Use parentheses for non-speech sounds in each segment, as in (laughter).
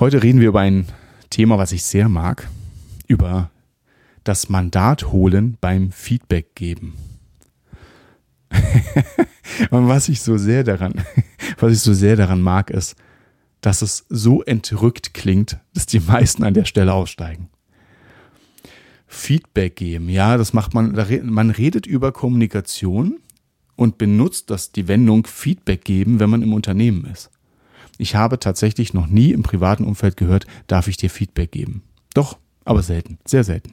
Heute reden wir über ein Thema, was ich sehr mag, über das Mandat holen beim Feedback geben. (laughs) Und was ich so sehr daran, (laughs) was ich so sehr daran mag, ist, dass es so entrückt klingt, dass die meisten an der Stelle aussteigen. Feedback geben, ja, das macht man, man redet über Kommunikation und benutzt das die Wendung Feedback geben, wenn man im Unternehmen ist. Ich habe tatsächlich noch nie im privaten Umfeld gehört, darf ich dir Feedback geben. Doch, aber selten, sehr selten.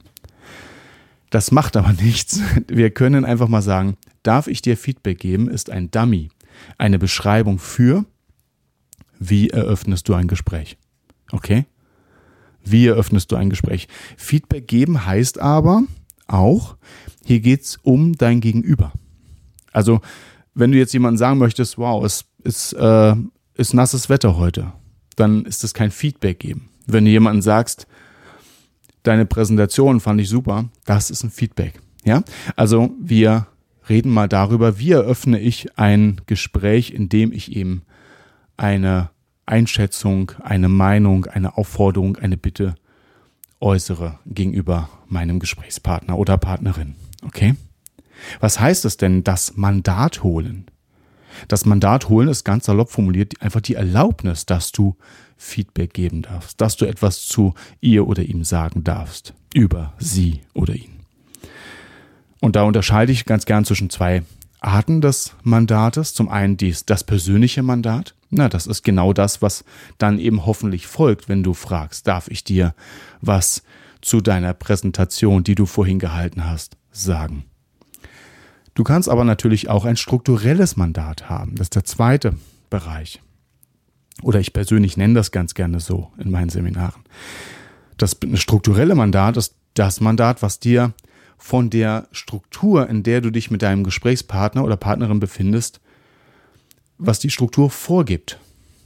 Das macht aber (laughs) nichts. Wir können einfach mal sagen, darf ich dir Feedback geben, ist ein Dummy, eine Beschreibung für, wie eröffnest du ein Gespräch. Okay? Wie eröffnest du ein Gespräch? Feedback geben heißt aber auch, hier geht's um dein Gegenüber. Also, wenn du jetzt jemandem sagen möchtest, wow, es ist äh, ist nasses Wetter heute, dann ist das kein Feedback geben. Wenn du jemanden sagst, deine Präsentation fand ich super, das ist ein Feedback. Ja, also wir reden mal darüber, wie eröffne ich ein Gespräch, in dem ich eben eine Einschätzung, eine Meinung, eine Aufforderung, eine Bitte äußere gegenüber meinem Gesprächspartner oder Partnerin. Okay? Was heißt es denn, das Mandat holen? Das Mandat holen ist ganz salopp formuliert einfach die Erlaubnis, dass du Feedback geben darfst, dass du etwas zu ihr oder ihm sagen darfst, über sie oder ihn. Und da unterscheide ich ganz gern zwischen zwei Arten des Mandates. Zum einen dies, das persönliche Mandat. Na, das ist genau das, was dann eben hoffentlich folgt, wenn du fragst, darf ich dir was zu deiner Präsentation, die du vorhin gehalten hast, sagen. Du kannst aber natürlich auch ein strukturelles Mandat haben. Das ist der zweite Bereich. Oder ich persönlich nenne das ganz gerne so in meinen Seminaren. Das strukturelle Mandat ist das Mandat, was dir von der Struktur, in der du dich mit deinem Gesprächspartner oder Partnerin befindest, was die Struktur vorgibt.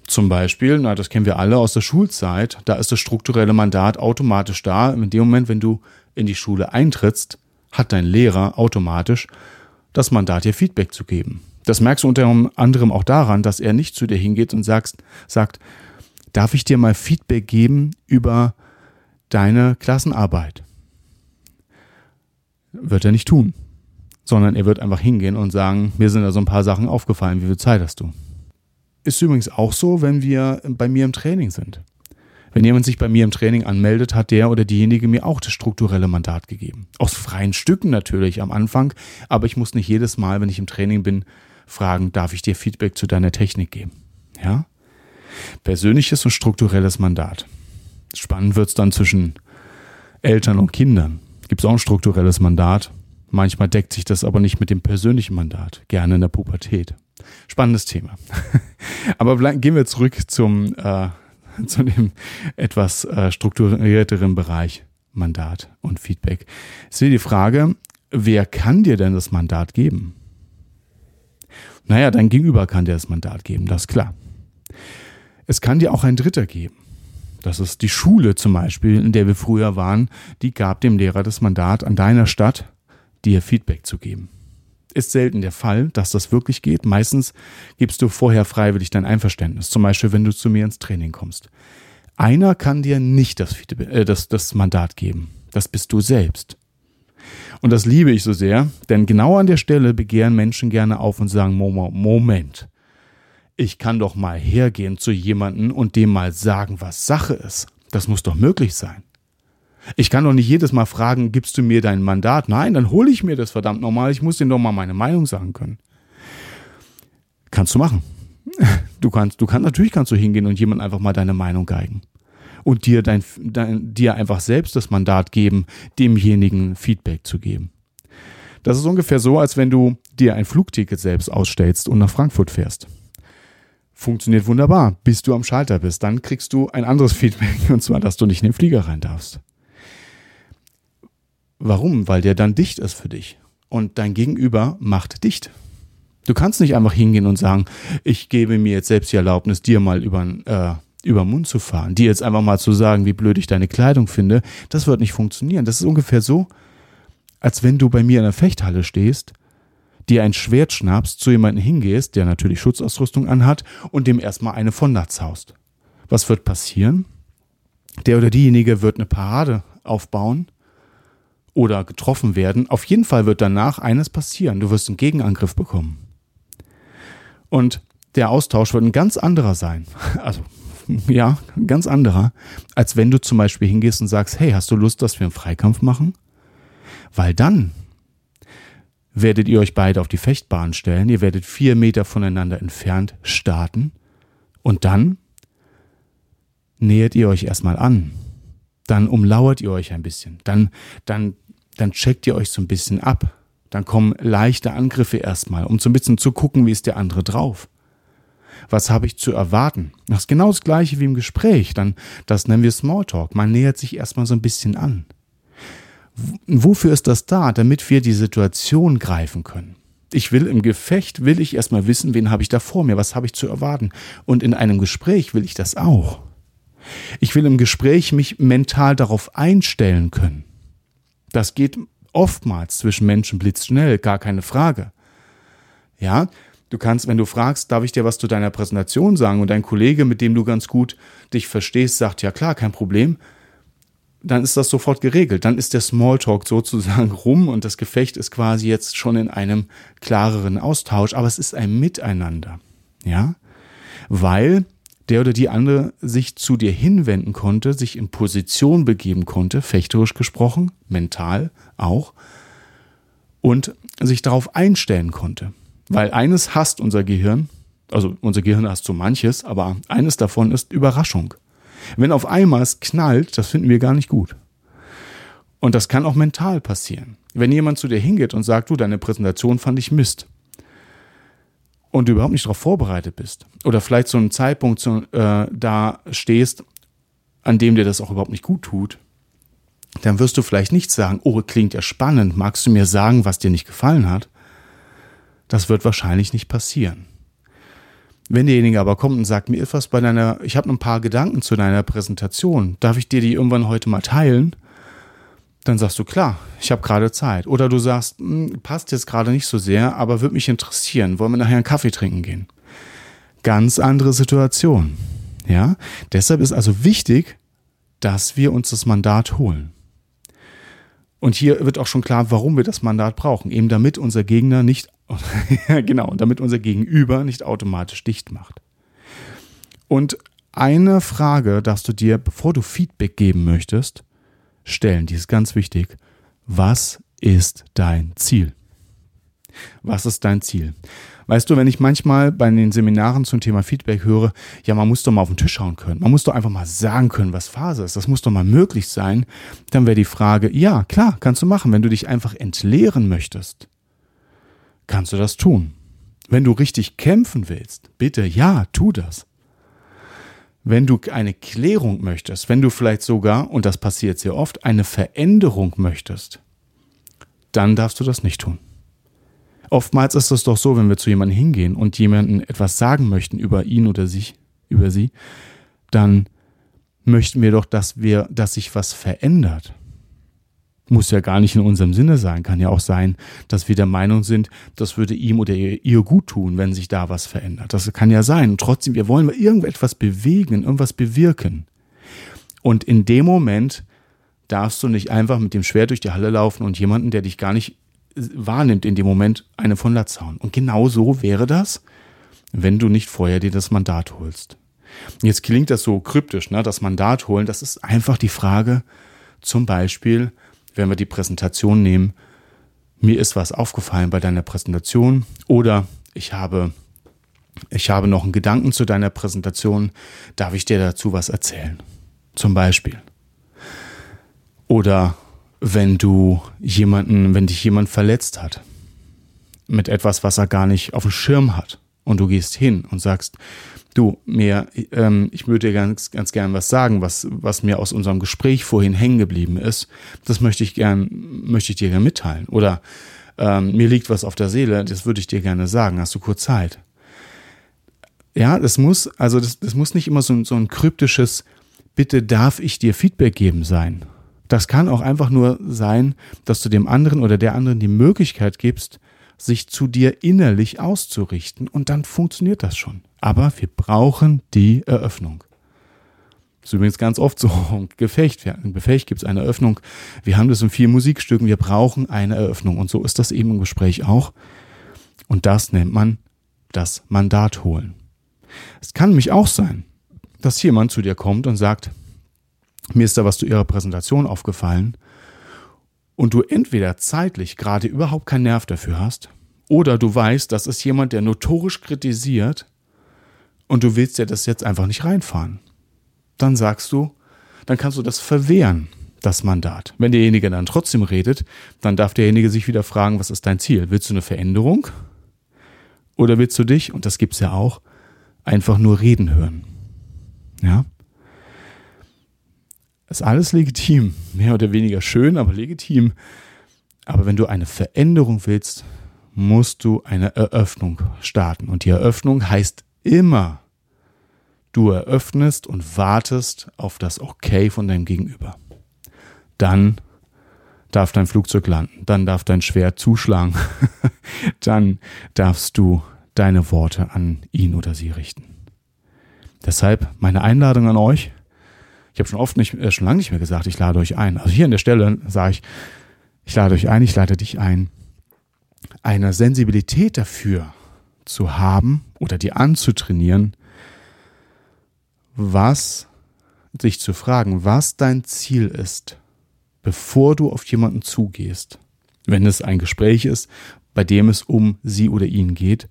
Zum Beispiel, na, das kennen wir alle aus der Schulzeit, da ist das strukturelle Mandat automatisch da. In dem Moment, wenn du in die Schule eintrittst, hat dein Lehrer automatisch das Mandat, dir Feedback zu geben. Das merkst du unter anderem auch daran, dass er nicht zu dir hingeht und sagt, sagt, darf ich dir mal Feedback geben über deine Klassenarbeit? Wird er nicht tun, sondern er wird einfach hingehen und sagen, mir sind da so ein paar Sachen aufgefallen, wie viel Zeit hast du? Ist übrigens auch so, wenn wir bei mir im Training sind. Wenn jemand sich bei mir im Training anmeldet, hat der oder diejenige mir auch das strukturelle Mandat gegeben. Aus freien Stücken natürlich am Anfang, aber ich muss nicht jedes Mal, wenn ich im Training bin, fragen, darf ich dir Feedback zu deiner Technik geben? Ja? Persönliches und strukturelles Mandat. Spannend wird's dann zwischen Eltern und Kindern. Gibt es auch ein strukturelles Mandat. Manchmal deckt sich das aber nicht mit dem persönlichen Mandat. Gerne in der Pubertät. Spannendes Thema. (laughs) aber gehen wir zurück zum äh, (laughs) zu dem etwas äh, strukturierteren Bereich Mandat und Feedback. Ist hier die Frage, wer kann dir denn das Mandat geben? Naja, dein Gegenüber kann dir das Mandat geben, das ist klar. Es kann dir auch ein Dritter geben. Das ist die Schule zum Beispiel, in der wir früher waren, die gab dem Lehrer das Mandat an deiner Stadt, dir Feedback zu geben. Ist selten der Fall, dass das wirklich geht. Meistens gibst du vorher freiwillig dein Einverständnis. Zum Beispiel, wenn du zu mir ins Training kommst. Einer kann dir nicht das, äh, das, das Mandat geben. Das bist du selbst. Und das liebe ich so sehr, denn genau an der Stelle begehren Menschen gerne auf und sagen, Moment, ich kann doch mal hergehen zu jemanden und dem mal sagen, was Sache ist. Das muss doch möglich sein. Ich kann doch nicht jedes Mal fragen, gibst du mir dein Mandat? Nein, dann hole ich mir das verdammt nochmal. Ich muss dir doch mal meine Meinung sagen können. Kannst du machen. Du kannst, du kannst, natürlich kannst du hingehen und jemand einfach mal deine Meinung geigen. Und dir dein, dein, dir einfach selbst das Mandat geben, demjenigen Feedback zu geben. Das ist ungefähr so, als wenn du dir ein Flugticket selbst ausstellst und nach Frankfurt fährst. Funktioniert wunderbar, bis du am Schalter bist. Dann kriegst du ein anderes (laughs) Feedback, und zwar, dass du nicht in den Flieger rein darfst. Warum? Weil der dann dicht ist für dich. Und dein Gegenüber macht dicht. Du kannst nicht einfach hingehen und sagen, ich gebe mir jetzt selbst die Erlaubnis, dir mal über, äh, über den Mund zu fahren, dir jetzt einfach mal zu sagen, wie blöd ich deine Kleidung finde. Das wird nicht funktionieren. Das ist ungefähr so, als wenn du bei mir in der Fechthalle stehst dir ein Schwert schnappst, zu jemandem hingehst, der natürlich Schutzausrüstung anhat, und dem erstmal eine von Natz haust. Was wird passieren? Der oder diejenige wird eine Parade aufbauen oder getroffen werden. Auf jeden Fall wird danach eines passieren. Du wirst einen Gegenangriff bekommen. Und der Austausch wird ein ganz anderer sein. (laughs) Also, ja, ein ganz anderer, als wenn du zum Beispiel hingehst und sagst, hey, hast du Lust, dass wir einen Freikampf machen? Weil dann werdet ihr euch beide auf die Fechtbahn stellen, ihr werdet vier Meter voneinander entfernt starten und dann nähert ihr euch erstmal an. Dann umlauert ihr euch ein bisschen. Dann, dann, dann checkt ihr euch so ein bisschen ab. Dann kommen leichte Angriffe erstmal, um so ein bisschen zu gucken, wie ist der andere drauf. Was habe ich zu erwarten? Das ist genau das gleiche wie im Gespräch. Dann, das nennen wir Smalltalk. Man nähert sich erstmal so ein bisschen an. Wofür ist das da? Damit wir die Situation greifen können. Ich will im Gefecht, will ich erstmal wissen, wen habe ich da vor mir, was habe ich zu erwarten. Und in einem Gespräch will ich das auch. Ich will im Gespräch mich mental darauf einstellen können. Das geht oftmals zwischen Menschen blitzschnell, gar keine Frage. Ja, du kannst, wenn du fragst, darf ich dir was zu deiner Präsentation sagen und dein Kollege, mit dem du ganz gut dich verstehst, sagt, ja klar, kein Problem, dann ist das sofort geregelt. Dann ist der Smalltalk sozusagen (laughs) rum und das Gefecht ist quasi jetzt schon in einem klareren Austausch, aber es ist ein Miteinander. Ja? Weil der oder die andere sich zu dir hinwenden konnte, sich in Position begeben konnte, fechterisch gesprochen, mental auch, und sich darauf einstellen konnte. Weil eines hasst unser Gehirn, also unser Gehirn hasst so manches, aber eines davon ist Überraschung. Wenn auf einmal es knallt, das finden wir gar nicht gut. Und das kann auch mental passieren. Wenn jemand zu dir hingeht und sagt, du, deine Präsentation fand ich Mist. Und du überhaupt nicht darauf vorbereitet bist. Oder vielleicht zu einem Zeitpunkt zu, äh, da stehst, an dem dir das auch überhaupt nicht gut tut, dann wirst du vielleicht nicht sagen, oh, klingt ja spannend, magst du mir sagen, was dir nicht gefallen hat? Das wird wahrscheinlich nicht passieren. Wenn derjenige aber kommt und sagt, mir ist was bei deiner, ich habe ein paar Gedanken zu deiner Präsentation, darf ich dir die irgendwann heute mal teilen? Dann sagst du, klar, ich habe gerade Zeit. Oder du sagst, hm, passt jetzt gerade nicht so sehr, aber würde mich interessieren, wollen wir nachher einen Kaffee trinken gehen? Ganz andere Situation. Ja, deshalb ist also wichtig, dass wir uns das Mandat holen. Und hier wird auch schon klar, warum wir das Mandat brauchen. Eben damit unser Gegner nicht (laughs) genau, damit unser Gegenüber nicht automatisch dicht macht. Und eine Frage darfst du dir, bevor du Feedback geben möchtest, stellen. Die ist ganz wichtig. Was ist dein Ziel? Was ist dein Ziel? Weißt du, wenn ich manchmal bei den Seminaren zum Thema Feedback höre, ja, man muss doch mal auf den Tisch schauen können. Man muss doch einfach mal sagen können, was Phase ist. Das muss doch mal möglich sein. Dann wäre die Frage, ja, klar, kannst du machen, wenn du dich einfach entleeren möchtest kannst du das tun. Wenn du richtig kämpfen willst, bitte ja, tu das. Wenn du eine Klärung möchtest, wenn du vielleicht sogar, und das passiert sehr oft, eine Veränderung möchtest, dann darfst du das nicht tun. Oftmals ist es doch so, wenn wir zu jemandem hingehen und jemanden etwas sagen möchten über ihn oder sich, über sie, dann möchten wir doch, dass wir, dass sich was verändert. Muss ja gar nicht in unserem Sinne sein. Kann ja auch sein, dass wir der Meinung sind, das würde ihm oder ihr gut tun, wenn sich da was verändert. Das kann ja sein. Und trotzdem, wir wollen irgendetwas bewegen, irgendwas bewirken. Und in dem Moment darfst du nicht einfach mit dem Schwert durch die Halle laufen und jemanden, der dich gar nicht wahrnimmt, in dem Moment eine von Latz hauen. Und genau so wäre das, wenn du nicht vorher dir das Mandat holst. Jetzt klingt das so kryptisch, ne? Das Mandat holen, das ist einfach die Frage, zum Beispiel, wenn wir die Präsentation nehmen, mir ist was aufgefallen bei deiner Präsentation oder ich habe, ich habe noch einen Gedanken zu deiner Präsentation, darf ich dir dazu was erzählen? Zum Beispiel. Oder wenn du jemanden, wenn dich jemand verletzt hat mit etwas, was er gar nicht auf dem Schirm hat und du gehst hin und sagst, du, mir, ähm, ich würde dir ganz, ganz gern was sagen, was, was mir aus unserem Gespräch vorhin hängen geblieben ist. Das möchte ich gern, möchte ich dir gerne mitteilen. Oder ähm, mir liegt was auf der Seele, das würde ich dir gerne sagen. Hast du kurz Zeit? Ja, das muss, also das, das muss nicht immer so, so ein kryptisches, bitte darf ich dir Feedback geben sein. Das kann auch einfach nur sein, dass du dem anderen oder der anderen die Möglichkeit gibst, sich zu dir innerlich auszurichten und dann funktioniert das schon. Aber wir brauchen die Eröffnung. Das ist übrigens ganz oft so im Gefecht. Im Gefecht gibt es eine Eröffnung. Wir haben das in vielen Musikstücken. Wir brauchen eine Eröffnung. Und so ist das eben im Gespräch auch. Und das nennt man das Mandat holen. Es kann nämlich auch sein, dass jemand zu dir kommt und sagt, mir ist da was zu Ihrer Präsentation aufgefallen und du entweder zeitlich gerade überhaupt keinen Nerv dafür hast oder du weißt, das ist jemand, der notorisch kritisiert und du willst ja das jetzt einfach nicht reinfahren. Dann sagst du, dann kannst du das verwehren, das Mandat. Wenn derjenige dann trotzdem redet, dann darf derjenige sich wieder fragen, was ist dein Ziel? Willst du eine Veränderung? Oder willst du dich, und das gibt's ja auch, einfach nur reden hören? Ja? Ist alles legitim, mehr oder weniger schön, aber legitim. Aber wenn du eine Veränderung willst, musst du eine Eröffnung starten. Und die Eröffnung heißt immer, du eröffnest und wartest auf das Okay von deinem Gegenüber. Dann darf dein Flugzeug landen, dann darf dein Schwert zuschlagen, (laughs) dann darfst du deine Worte an ihn oder sie richten. Deshalb meine Einladung an euch, ich habe schon oft nicht, äh, schon lange nicht mehr gesagt, ich lade euch ein. Also hier an der Stelle sage ich, ich lade euch ein, ich lade dich ein, eine Sensibilität dafür zu haben oder dir anzutrainieren, was sich zu fragen, was dein Ziel ist, bevor du auf jemanden zugehst. Wenn es ein Gespräch ist, bei dem es um sie oder ihn geht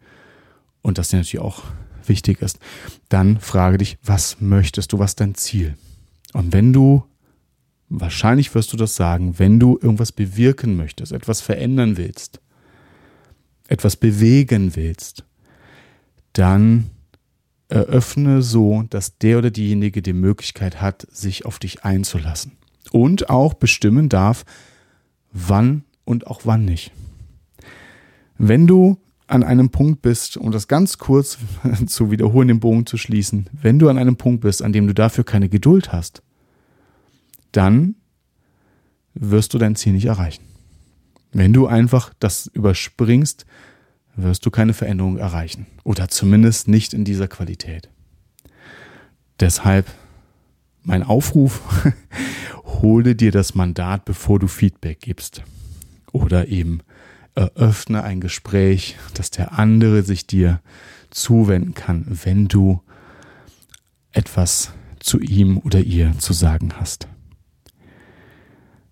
und das dir natürlich auch wichtig ist, dann frage dich, was möchtest du, was dein Ziel? Und wenn du, wahrscheinlich wirst du das sagen, wenn du irgendwas bewirken möchtest, etwas verändern willst, etwas bewegen willst, dann eröffne so, dass der oder diejenige die Möglichkeit hat, sich auf dich einzulassen. Und auch bestimmen darf, wann und auch wann nicht. Wenn du an einem Punkt bist, um das ganz kurz (laughs) zu wiederholen, den Bogen zu schließen, wenn du an einem Punkt bist, an dem du dafür keine Geduld hast, dann wirst du dein Ziel nicht erreichen. Wenn du einfach das überspringst, wirst du keine Veränderung erreichen. Oder zumindest nicht in dieser Qualität. Deshalb mein Aufruf, (laughs) hole dir das Mandat, bevor du Feedback gibst. Oder eben eröffne ein Gespräch, dass der andere sich dir zuwenden kann, wenn du etwas zu ihm oder ihr zu sagen hast.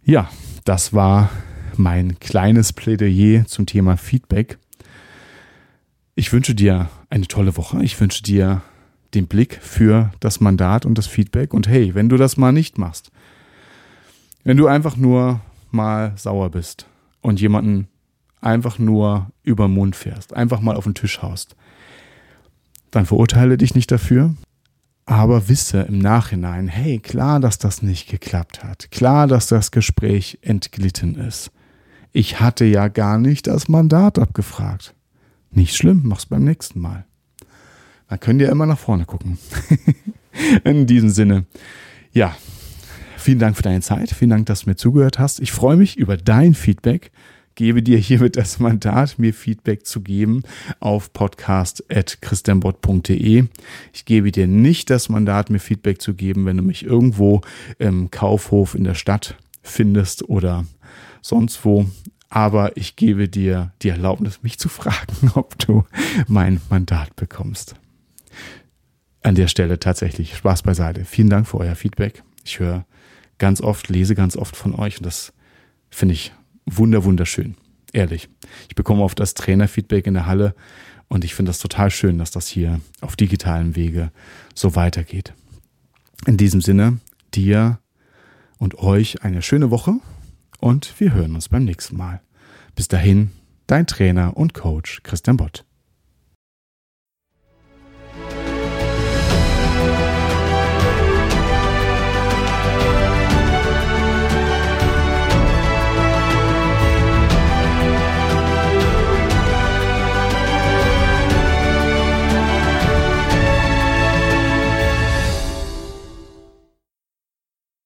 Ja, das war mein kleines Plädoyer zum Thema Feedback. Ich wünsche dir eine tolle Woche. Ich wünsche dir den Blick für das Mandat und das Feedback. Und hey, wenn du das mal nicht machst, wenn du einfach nur mal sauer bist und jemanden einfach nur über den Mund fährst, einfach mal auf den Tisch haust, dann verurteile dich nicht dafür, aber wisse im Nachhinein, hey, klar, dass das nicht geklappt hat, klar, dass das Gespräch entglitten ist. Ich hatte ja gar nicht das Mandat abgefragt. Nicht schlimm, mach's beim nächsten Mal. Dann könnt ihr immer nach vorne gucken. (laughs) In diesem Sinne, ja, vielen Dank für deine Zeit. Vielen Dank, dass du mir zugehört hast. Ich freue mich über dein Feedback. Gebe dir hiermit das Mandat, mir Feedback zu geben auf podcast.christianbot.de. Ich gebe dir nicht das Mandat, mir Feedback zu geben, wenn du mich irgendwo im Kaufhof in der Stadt findest oder sonst wo aber ich gebe dir die Erlaubnis, mich zu fragen, (laughs) ob du mein Mandat bekommst. An der Stelle tatsächlich Spaß beiseite. Vielen Dank für euer Feedback. Ich höre ganz oft, lese ganz oft von euch und das finde ich wunder wunderschön. Ehrlich. Ich bekomme oft das Trainerfeedback in der Halle und ich finde das total schön, dass das hier auf digitalen Wege so weitergeht. In diesem Sinne, dir und euch eine schöne Woche und wir hören uns beim nächsten Mal. Bis dahin, dein Trainer und Coach Christian Bott.